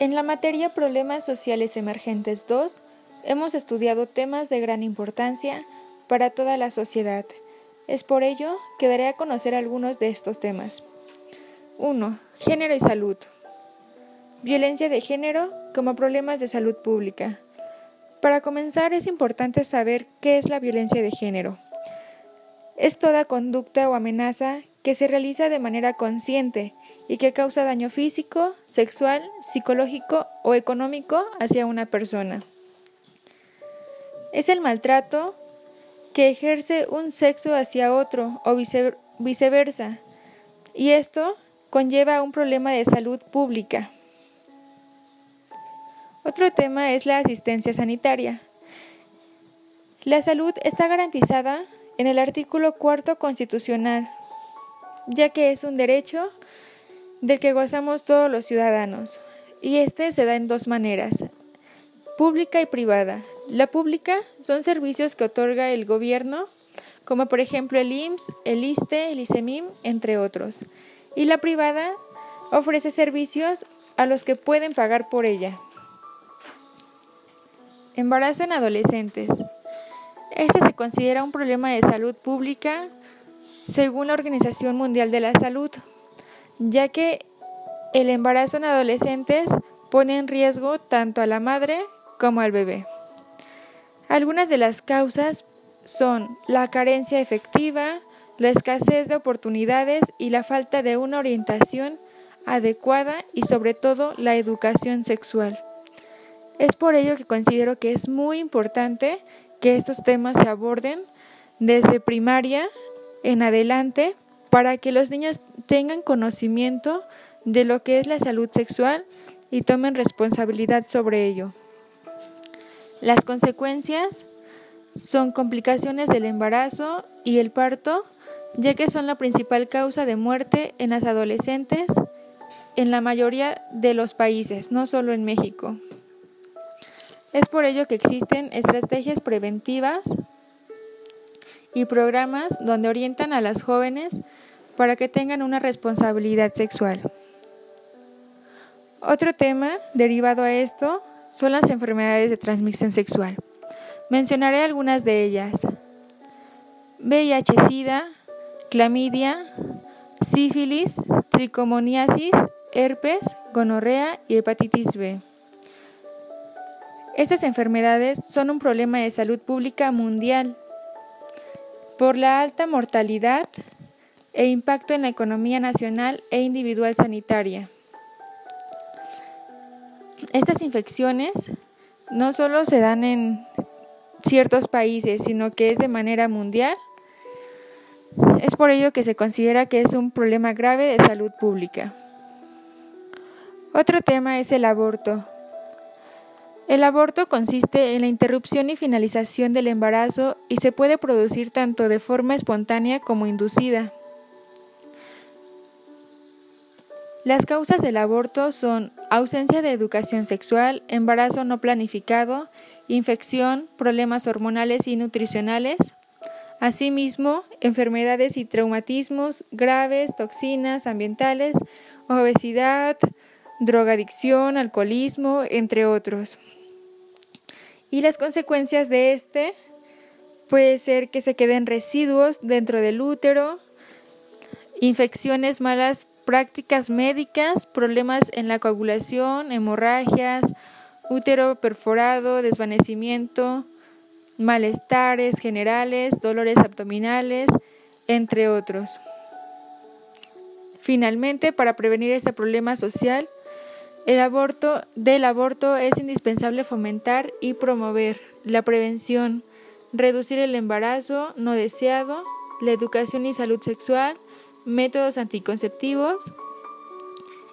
En la materia Problemas Sociales Emergentes 2, hemos estudiado temas de gran importancia para toda la sociedad. Es por ello que daré a conocer algunos de estos temas. 1. Género y salud. Violencia de género como problemas de salud pública. Para comenzar es importante saber qué es la violencia de género. Es toda conducta o amenaza que se realiza de manera consciente y que causa daño físico, sexual, psicológico o económico hacia una persona. Es el maltrato que ejerce un sexo hacia otro o viceversa, y esto conlleva un problema de salud pública. Otro tema es la asistencia sanitaria. La salud está garantizada en el artículo cuarto constitucional, ya que es un derecho del que gozamos todos los ciudadanos, y este se da en dos maneras, pública y privada. La pública son servicios que otorga el gobierno, como por ejemplo el IMSS, el ISTE, el ISEMIM, entre otros. Y la privada ofrece servicios a los que pueden pagar por ella. Embarazo en adolescentes. Este se considera un problema de salud pública según la Organización Mundial de la Salud, ya que el embarazo en adolescentes pone en riesgo tanto a la madre como al bebé. Algunas de las causas son la carencia efectiva, la escasez de oportunidades y la falta de una orientación adecuada y sobre todo la educación sexual. Es por ello que considero que es muy importante que estos temas se aborden desde primaria en adelante para que los niños tengan conocimiento de lo que es la salud sexual y tomen responsabilidad sobre ello. Las consecuencias son complicaciones del embarazo y el parto, ya que son la principal causa de muerte en las adolescentes en la mayoría de los países, no solo en México. Es por ello que existen estrategias preventivas y programas donde orientan a las jóvenes para que tengan una responsabilidad sexual. Otro tema derivado a esto son las enfermedades de transmisión sexual. Mencionaré algunas de ellas. VIH-Sida, clamidia, sífilis, tricomoniasis, herpes, gonorrea y hepatitis B. Estas enfermedades son un problema de salud pública mundial por la alta mortalidad e impacto en la economía nacional e individual sanitaria. Estas infecciones no solo se dan en ciertos países, sino que es de manera mundial. Es por ello que se considera que es un problema grave de salud pública. Otro tema es el aborto. El aborto consiste en la interrupción y finalización del embarazo y se puede producir tanto de forma espontánea como inducida. Las causas del aborto son ausencia de educación sexual, embarazo no planificado, infección, problemas hormonales y nutricionales, asimismo enfermedades y traumatismos graves, toxinas ambientales, obesidad, drogadicción, alcoholismo, entre otros. Y las consecuencias de este puede ser que se queden residuos dentro del útero, infecciones malas prácticas médicas, problemas en la coagulación, hemorragias, útero perforado, desvanecimiento, malestares generales, dolores abdominales, entre otros. Finalmente, para prevenir este problema social, el aborto, del aborto es indispensable fomentar y promover la prevención, reducir el embarazo no deseado, la educación y salud sexual, métodos anticonceptivos,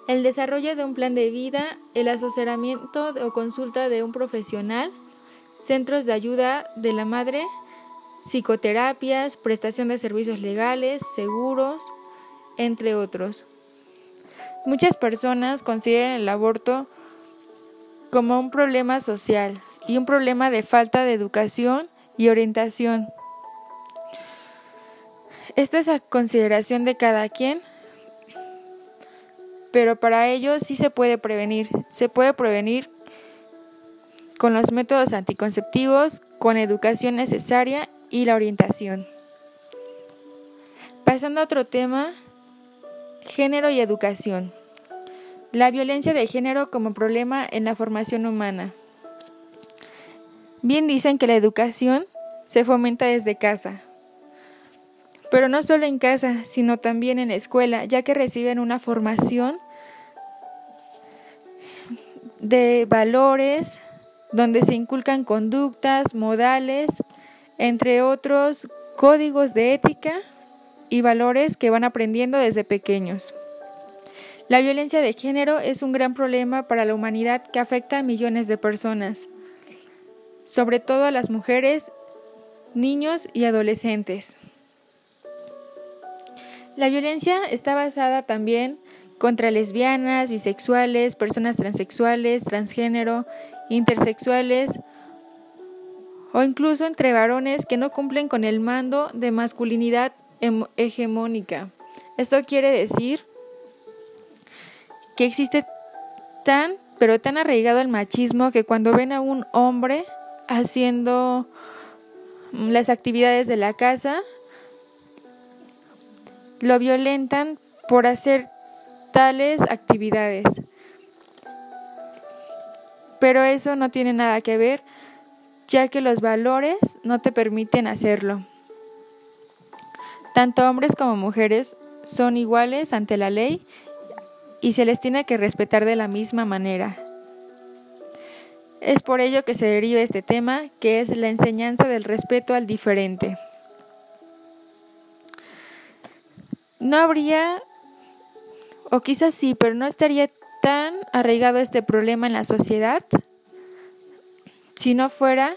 el desarrollo de un plan de vida, el asesoramiento o consulta de un profesional, centros de ayuda de la madre, psicoterapias, prestación de servicios legales, seguros, entre otros. Muchas personas consideran el aborto como un problema social y un problema de falta de educación y orientación esto es a consideración de cada quien, pero para ello sí se puede prevenir. Se puede prevenir con los métodos anticonceptivos, con educación necesaria y la orientación. Pasando a otro tema, género y educación. La violencia de género como problema en la formación humana. Bien dicen que la educación se fomenta desde casa, pero no solo en casa, sino también en la escuela, ya que reciben una formación de valores, donde se inculcan conductas, modales, entre otros códigos de ética y valores que van aprendiendo desde pequeños. La violencia de género es un gran problema para la humanidad que afecta a millones de personas, sobre todo a las mujeres, niños y adolescentes. La violencia está basada también contra lesbianas, bisexuales, personas transexuales, transgénero, intersexuales o incluso entre varones que no cumplen con el mando de masculinidad hegemónica. Esto quiere decir que existe tan, pero tan arraigado el machismo que cuando ven a un hombre haciendo las actividades de la casa, lo violentan por hacer tales actividades. Pero eso no tiene nada que ver, ya que los valores no te permiten hacerlo. Tanto hombres como mujeres son iguales ante la ley y se les tiene que respetar de la misma manera. Es por ello que se deriva este tema, que es la enseñanza del respeto al diferente. No habría, o quizás sí, pero no estaría tan arraigado este problema en la sociedad si no fuera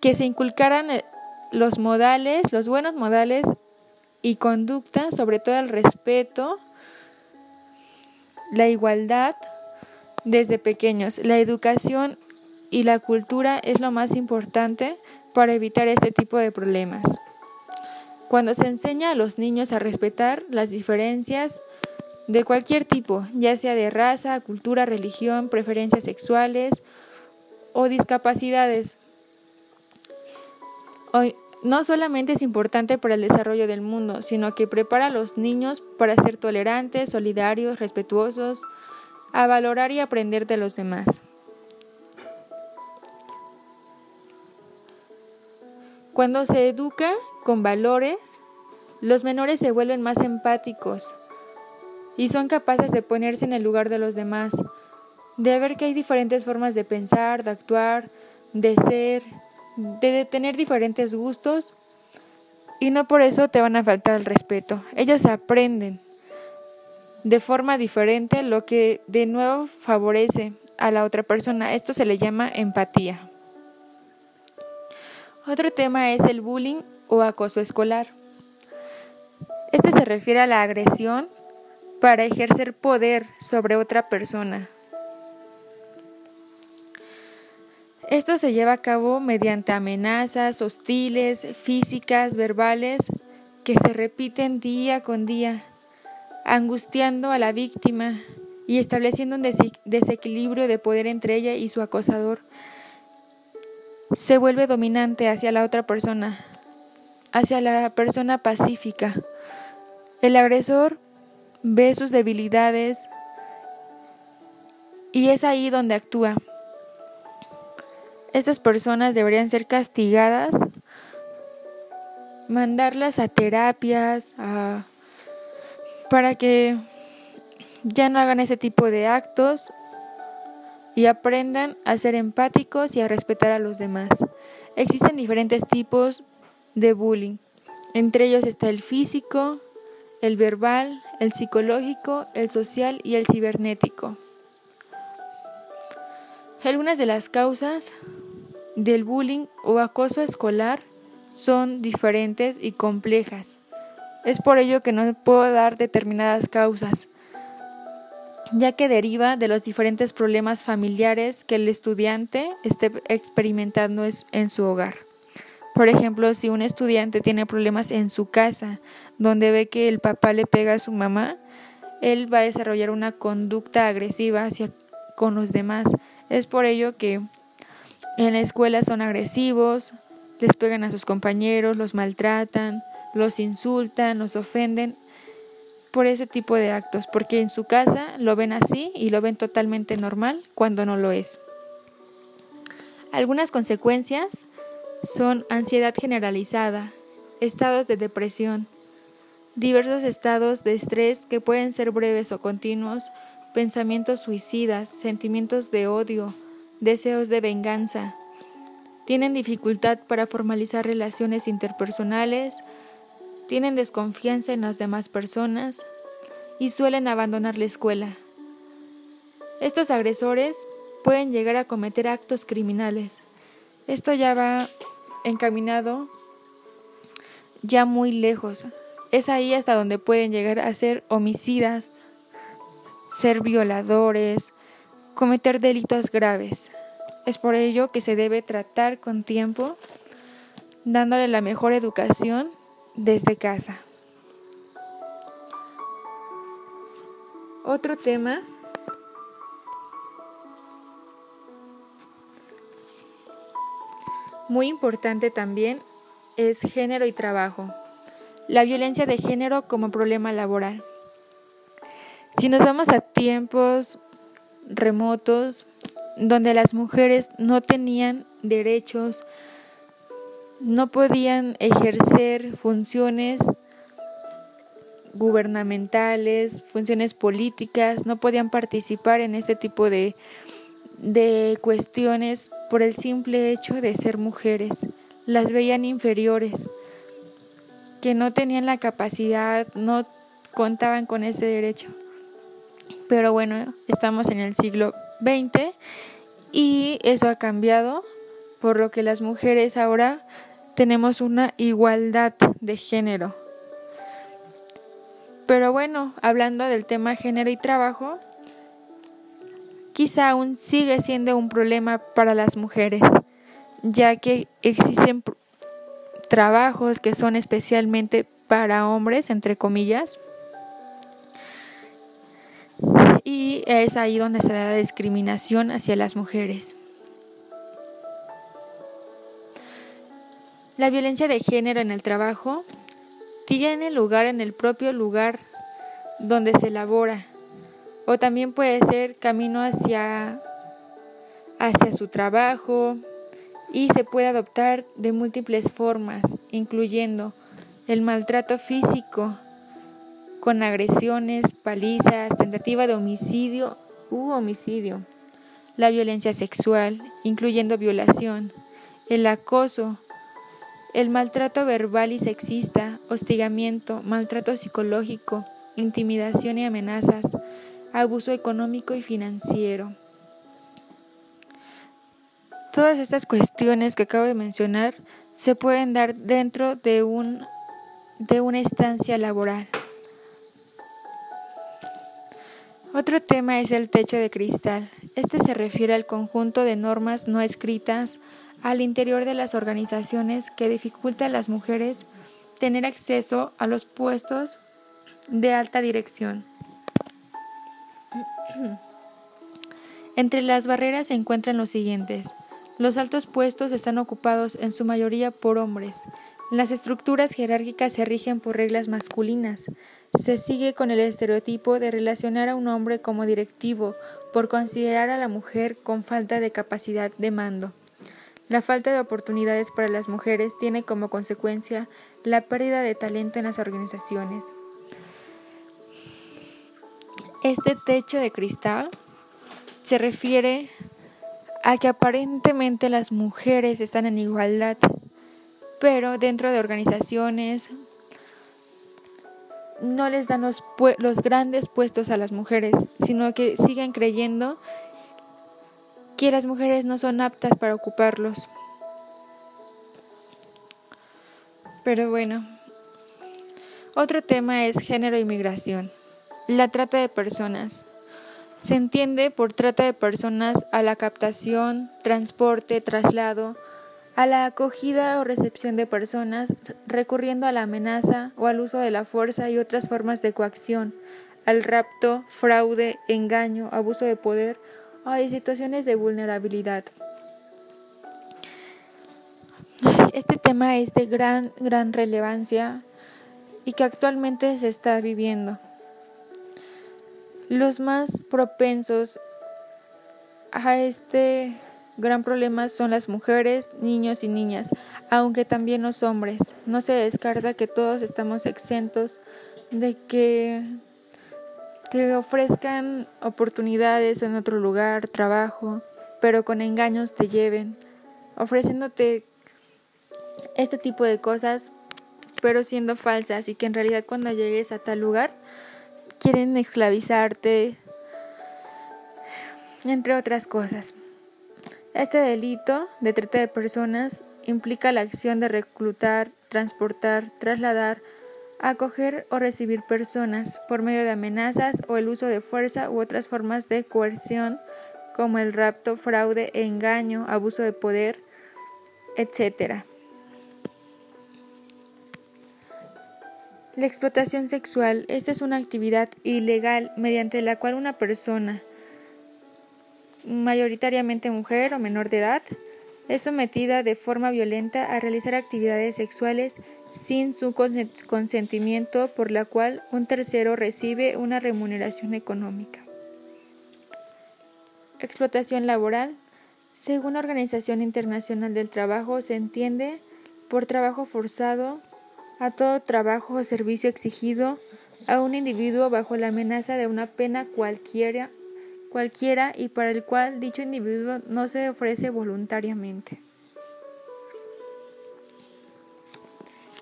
que se inculcaran eh, los modales, los buenos modales y conducta, sobre todo el respeto, la igualdad desde pequeños. La educación y la cultura es lo más importante para evitar este tipo de problemas. Cuando se enseña a los niños a respetar las diferencias de cualquier tipo, ya sea de raza, cultura, religión, preferencias sexuales o discapacidades, hoy no solamente es importante para el desarrollo del mundo, sino que prepara a los niños para ser tolerantes, solidarios, respetuosos, a valorar y aprender de los demás. Cuando se educa con valores, los menores se vuelven más empáticos y son capaces de ponerse en el lugar de los demás, de ver que hay diferentes formas de pensar, de actuar, de ser, de tener diferentes gustos y no por eso te van a faltar el respeto. Ellos aprenden de forma diferente lo que de nuevo favorece a la otra persona. Esto se le llama empatía. Otro tema es el bullying o acoso escolar. Este se refiere a la agresión para ejercer poder sobre otra persona. Esto se lleva a cabo mediante amenazas hostiles, físicas, verbales, que se repiten día con día, angustiando a la víctima y estableciendo un desequilibrio de poder entre ella y su acosador, se vuelve dominante hacia la otra persona, hacia la persona pacífica. El agresor ve sus debilidades y es ahí donde actúa. Estas personas deberían ser castigadas, mandarlas a terapias, para que ya no hagan ese tipo de actos y aprendan a ser empáticos y a respetar a los demás. Existen diferentes tipos de bullying. Entre ellos está el físico, el verbal, el psicológico, el social y el cibernético. Algunas de las causas del bullying o acoso escolar son diferentes y complejas. Es por ello que no puedo dar determinadas causas, ya que deriva de los diferentes problemas familiares que el estudiante esté experimentando en su hogar. Por ejemplo, si un estudiante tiene problemas en su casa, donde ve que el papá le pega a su mamá, él va a desarrollar una conducta agresiva hacia con los demás. Es por ello que en la escuela son agresivos, les pegan a sus compañeros, los maltratan, los insultan, los ofenden por ese tipo de actos, porque en su casa lo ven así y lo ven totalmente normal cuando no lo es. Algunas consecuencias son ansiedad generalizada, estados de depresión, diversos estados de estrés que pueden ser breves o continuos, pensamientos suicidas, sentimientos de odio, deseos de venganza. Tienen dificultad para formalizar relaciones interpersonales, tienen desconfianza en las demás personas y suelen abandonar la escuela. Estos agresores pueden llegar a cometer actos criminales. Esto ya va encaminado ya muy lejos. Es ahí hasta donde pueden llegar a ser homicidas, ser violadores, cometer delitos graves. Es por ello que se debe tratar con tiempo, dándole la mejor educación desde casa. Otro tema muy importante también es género y trabajo. La violencia de género como problema laboral. Si nos vamos a tiempos remotos donde las mujeres no tenían derechos, no podían ejercer funciones gubernamentales, funciones políticas, no podían participar en este tipo de, de cuestiones por el simple hecho de ser mujeres. Las veían inferiores, que no tenían la capacidad, no contaban con ese derecho. Pero bueno, estamos en el siglo XX y eso ha cambiado, por lo que las mujeres ahora tenemos una igualdad de género. Pero bueno, hablando del tema género y trabajo, quizá aún sigue siendo un problema para las mujeres, ya que existen trabajos que son especialmente para hombres, entre comillas, y es ahí donde se da la discriminación hacia las mujeres. La violencia de género en el trabajo tiene lugar en el propio lugar donde se elabora o también puede ser camino hacia hacia su trabajo y se puede adoptar de múltiples formas, incluyendo el maltrato físico, con agresiones, palizas, tentativa de homicidio u homicidio, la violencia sexual, incluyendo violación, el acoso, el maltrato verbal y sexista, hostigamiento, maltrato psicológico, intimidación y amenazas, abuso económico y financiero. Todas estas cuestiones que acabo de mencionar se pueden dar dentro de, un, de una estancia laboral. Otro tema es el techo de cristal. Este se refiere al conjunto de normas no escritas al interior de las organizaciones que dificulta a las mujeres tener acceso a los puestos de alta dirección. Entre las barreras se encuentran los siguientes. Los altos puestos están ocupados en su mayoría por hombres. Las estructuras jerárquicas se rigen por reglas masculinas. Se sigue con el estereotipo de relacionar a un hombre como directivo por considerar a la mujer con falta de capacidad de mando. La falta de oportunidades para las mujeres tiene como consecuencia la pérdida de talento en las organizaciones. Este techo de cristal se refiere a que aparentemente las mujeres están en igualdad, pero dentro de organizaciones no les dan los, grandes puestos a las mujeres, sino que siguen creyendo que las mujeres no son aptas para ocuparlos. Pero bueno, otro tema es género y migración. La trata de personas. Se entiende por trata de personas a la captación, transporte, traslado, a la acogida o recepción de personas recurriendo a la amenaza o al uso de la fuerza y otras formas de coacción, al rapto, fraude, engaño, abuso de poder o a situaciones de vulnerabilidad. Este tema es de gran, gran relevancia y que actualmente se está viviendo. Los más propensos a este gran problema son las mujeres, niños y niñas, aunque también los hombres. No se descarta que todos estamos exentos de que te ofrezcan oportunidades en otro lugar, trabajo, pero con engaños te lleven, ofreciéndote este tipo de cosas, pero siendo falsas y que en realidad cuando llegues a tal lugar quieren esclavizarte, entre otras cosas. Este delito de trata de personas implica la acción de reclutar, transportar, trasladar, acoger o recibir personas por medio de amenazas o el uso de fuerza u otras formas de coerción como el rapto, fraude, engaño, abuso de poder, etc. La explotación sexual, esta es una actividad ilegal mediante la cual una persona, mayoritariamente mujer o menor de edad, es sometida de forma violenta a realizar actividades sexuales sin su consentimiento por la cual un tercero recibe una remuneración económica. Explotación laboral. Según la Organización Internacional del Trabajo, se entiende por trabajo forzado a todo trabajo o servicio exigido a un individuo bajo la amenaza de una pena cualquiera cualquiera y para el cual dicho individuo no se ofrece voluntariamente.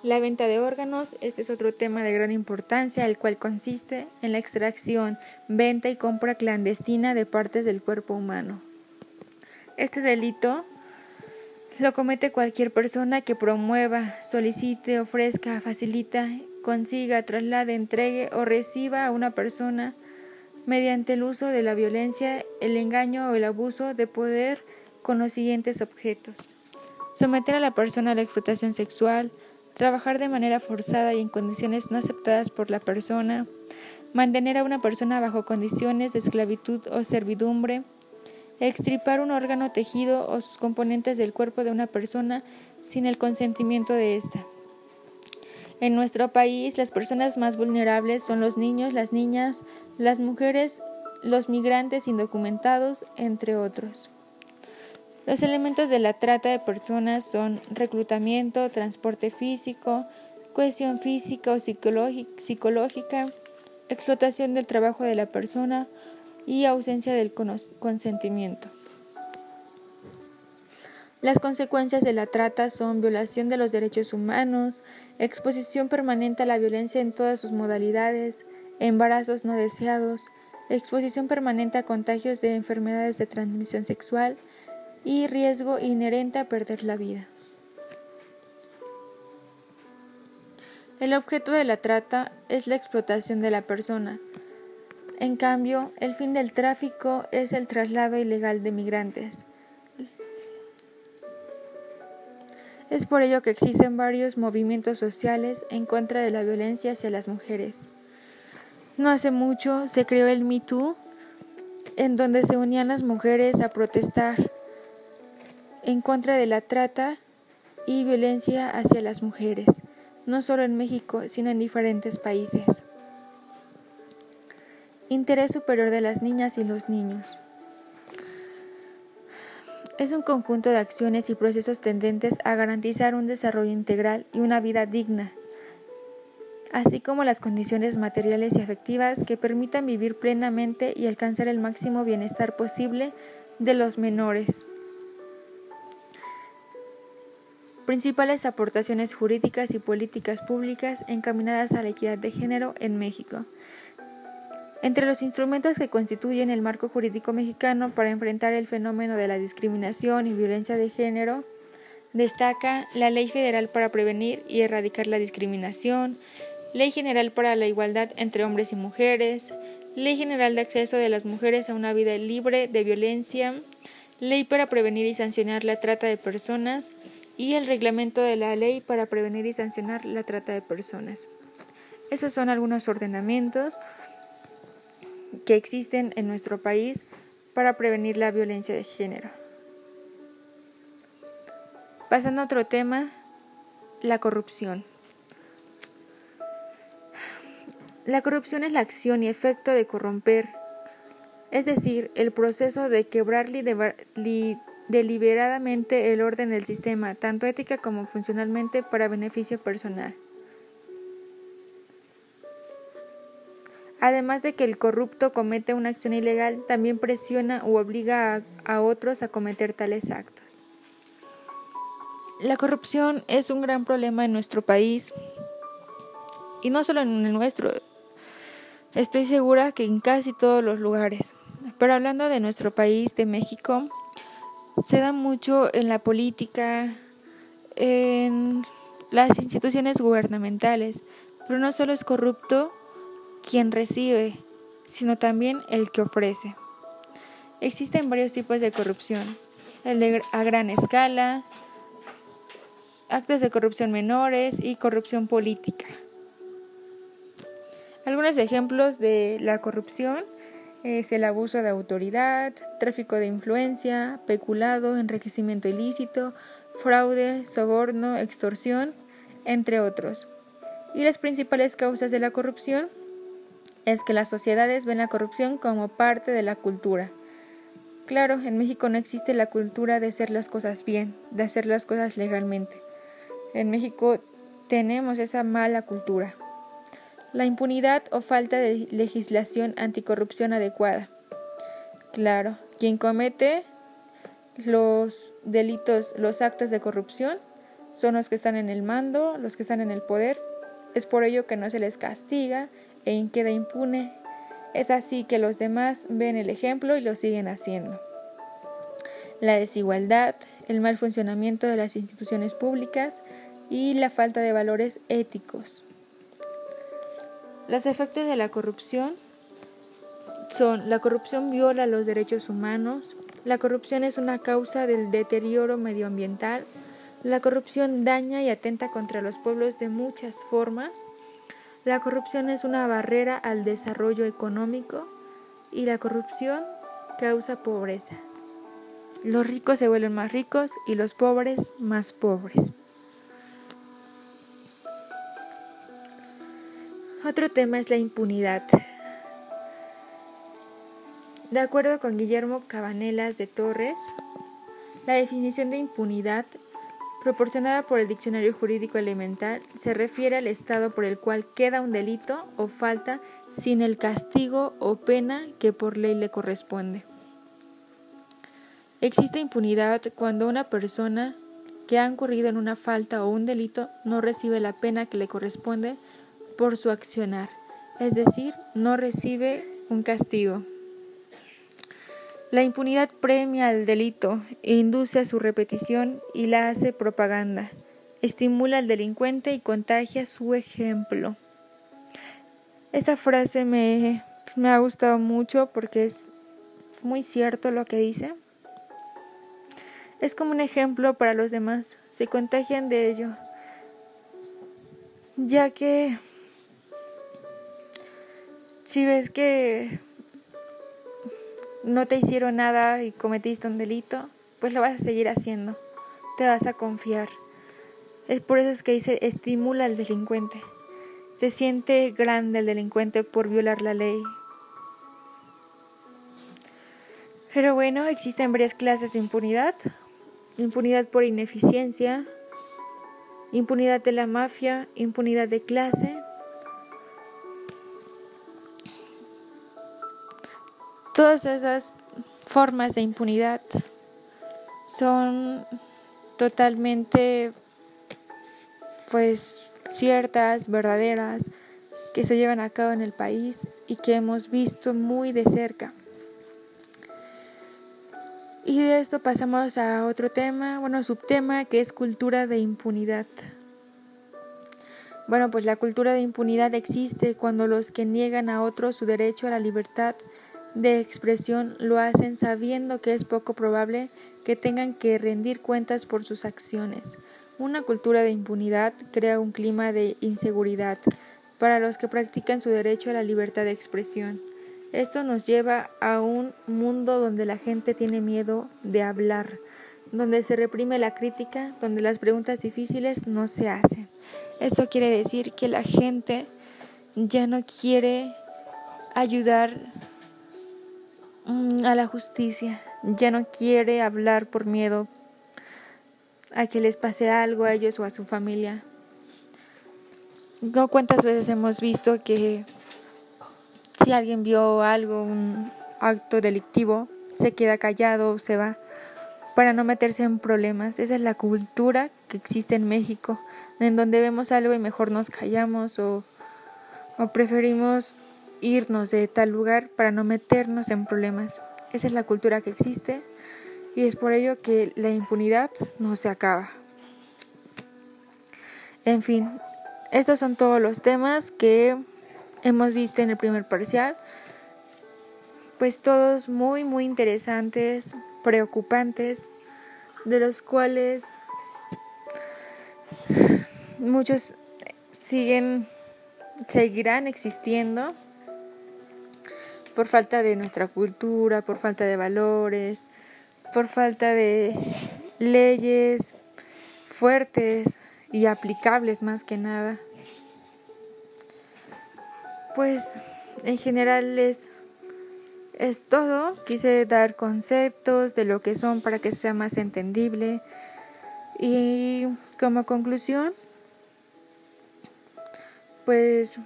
La venta de órganos, este es otro tema de gran importancia, el cual consiste en la extracción, venta y compra clandestina de partes del cuerpo humano. Este delito lo comete cualquier persona que promueva, solicite, ofrezca, facilita, consiga, traslade, entregue o reciba a una persona mediante el uso de la violencia, el engaño o el abuso de poder con los siguientes objetos. Someter a la persona a la explotación sexual, trabajar de manera forzada y en condiciones no aceptadas por la persona, mantener a una persona bajo condiciones de esclavitud o servidumbre, extripar un órgano tejido o sus componentes del cuerpo de una persona sin el consentimiento de ésta. En nuestro país, las personas más vulnerables son los niños, las niñas, las mujeres, los migrantes indocumentados, entre otros. Los elementos de la trata de personas son reclutamiento, transporte físico, cohesión física o psicológica, explotación del trabajo de la persona y ausencia del consentimiento. Las consecuencias de la trata son violación de los derechos humanos, exposición permanente a la violencia en todas sus modalidades, embarazos no deseados, exposición permanente a contagios de enfermedades de transmisión sexual y riesgo inherente a perder la vida. El objeto de la trata es la explotación de la persona. En cambio, el fin del tráfico es el traslado ilegal de migrantes. Es por ello que existen varios movimientos sociales en contra de la violencia hacia las mujeres. No hace mucho se creó el Me Too, en donde se unían las mujeres a protestar en contra de la trata y violencia hacia las mujeres, no solo en México, sino en diferentes países. Interés superior de las niñas y los niños es un conjunto de acciones y procesos tendentes a garantizar un desarrollo integral y una vida digna, así como las condiciones materiales y afectivas que permitan vivir plenamente y alcanzar el máximo bienestar posible de los menores. Principales aportaciones jurídicas y políticas públicas encaminadas a la equidad de género en México. Entre los instrumentos que constituyen el marco jurídico mexicano para enfrentar el fenómeno de la discriminación y violencia de género, destaca la Ley Federal para prevenir y erradicar la discriminación, Ley General para la Igualdad entre Hombres y Mujeres, Ley General de Acceso de las Mujeres a una Vida Libre de Violencia, Ley para prevenir y sancionar la trata de personas, y el reglamento de la ley para prevenir y sancionar la trata de personas. Esos son algunos ordenamientos que existen en nuestro país para prevenir la violencia de género. Pasando a otro tema, la corrupción. La corrupción es la acción y efecto de corromper, es decir, el proceso de quebrar deliberadamente el orden del sistema, tanto ética como funcionalmente para beneficio personal. Además de que el corrupto comete una acción ilegal, también presiona u obliga a, a otros a cometer tales actos. La corrupción es un gran problema en nuestro país y no solo en el nuestro, estoy segura que en casi todos los lugares. Pero hablando de nuestro país, de México, se da mucho en la política, en las instituciones gubernamentales, pero no solo es corrupto quien recibe, sino también el que ofrece. Existen varios tipos de corrupción, el de a gran escala, actos de corrupción menores y corrupción política. Algunos ejemplos de la corrupción es el abuso de autoridad, tráfico de influencia, peculado, enriquecimiento ilícito, fraude, soborno, extorsión, entre otros. Y las principales causas de la corrupción es que las sociedades ven la corrupción como parte de la cultura. Claro, en México no existe la cultura de hacer las cosas bien, de hacer las cosas legalmente. En México tenemos esa mala cultura. La impunidad o falta de legislación anticorrupción adecuada. Claro, quien comete los delitos, los actos de corrupción, son los que están en el mando, los que están en el poder. Es por ello que no se les castiga e queda impune. Es así que los demás ven el ejemplo y lo siguen haciendo. La desigualdad, el mal funcionamiento de las instituciones públicas y la falta de valores éticos. Los efectos de la corrupción son la corrupción viola los derechos humanos, la corrupción es una causa del deterioro medioambiental, la corrupción daña y atenta contra los pueblos de muchas formas, la corrupción es una barrera al desarrollo económico y la corrupción causa pobreza. Los ricos se vuelven más ricos y los pobres más pobres. Otro tema es la impunidad. De acuerdo con Guillermo Cabanelas de Torres, la definición de impunidad proporcionada por el Diccionario Jurídico Elemental se refiere al estado por el cual queda un delito o falta sin el castigo o pena que por ley le corresponde. Existe impunidad cuando una persona que ha incurrido en una falta o un delito no recibe la pena que le corresponde por su accionar, es decir, no recibe un castigo. La impunidad premia al delito, induce a su repetición y la hace propaganda, estimula al delincuente y contagia su ejemplo. Esta frase me, me ha gustado mucho porque es muy cierto lo que dice. Es como un ejemplo para los demás, se contagian de ello, ya que si ves que no te hicieron nada y cometiste un delito, pues lo vas a seguir haciendo, te vas a confiar. Es por eso es que dice estimula al delincuente. Se siente grande el delincuente por violar la ley, pero bueno, existen varias clases de impunidad impunidad por ineficiencia, impunidad de la mafia, impunidad de clase. Todas esas formas de impunidad son totalmente pues ciertas, verdaderas, que se llevan a cabo en el país y que hemos visto muy de cerca. Y de esto pasamos a otro tema, bueno, subtema que es cultura de impunidad. Bueno, pues la cultura de impunidad existe cuando los que niegan a otros su derecho a la libertad de expresión lo hacen sabiendo que es poco probable que tengan que rendir cuentas por sus acciones. Una cultura de impunidad crea un clima de inseguridad para los que practican su derecho a la libertad de expresión. Esto nos lleva a un mundo donde la gente tiene miedo de hablar, donde se reprime la crítica, donde las preguntas difíciles no se hacen. Esto quiere decir que la gente ya no quiere ayudar a la justicia, ya no quiere hablar por miedo a que les pase algo a ellos o a su familia. No cuántas veces hemos visto que si alguien vio algo, un acto delictivo, se queda callado o se va para no meterse en problemas. Esa es la cultura que existe en México, en donde vemos algo y mejor nos callamos o, o preferimos irnos de tal lugar para no meternos en problemas. Esa es la cultura que existe y es por ello que la impunidad no se acaba. En fin, estos son todos los temas que hemos visto en el primer parcial, pues todos muy muy interesantes, preocupantes, de los cuales muchos siguen seguirán existiendo por falta de nuestra cultura, por falta de valores, por falta de leyes fuertes y aplicables más que nada. Pues en general es, es todo. Quise dar conceptos de lo que son para que sea más entendible. Y como conclusión, pues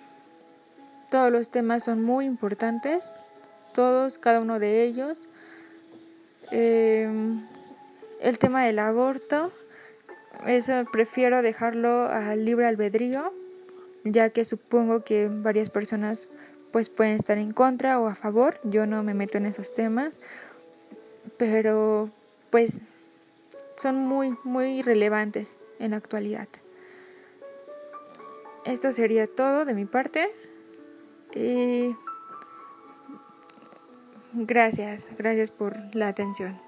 todos los temas son muy importantes, todos, cada uno de ellos. Eh, el tema del aborto, eso prefiero dejarlo al libre albedrío, ya que supongo que varias personas pues pueden estar en contra o a favor. Yo no me meto en esos temas, pero pues son muy muy relevantes en la actualidad. Esto sería todo de mi parte. Y gracias, gracias por la atención.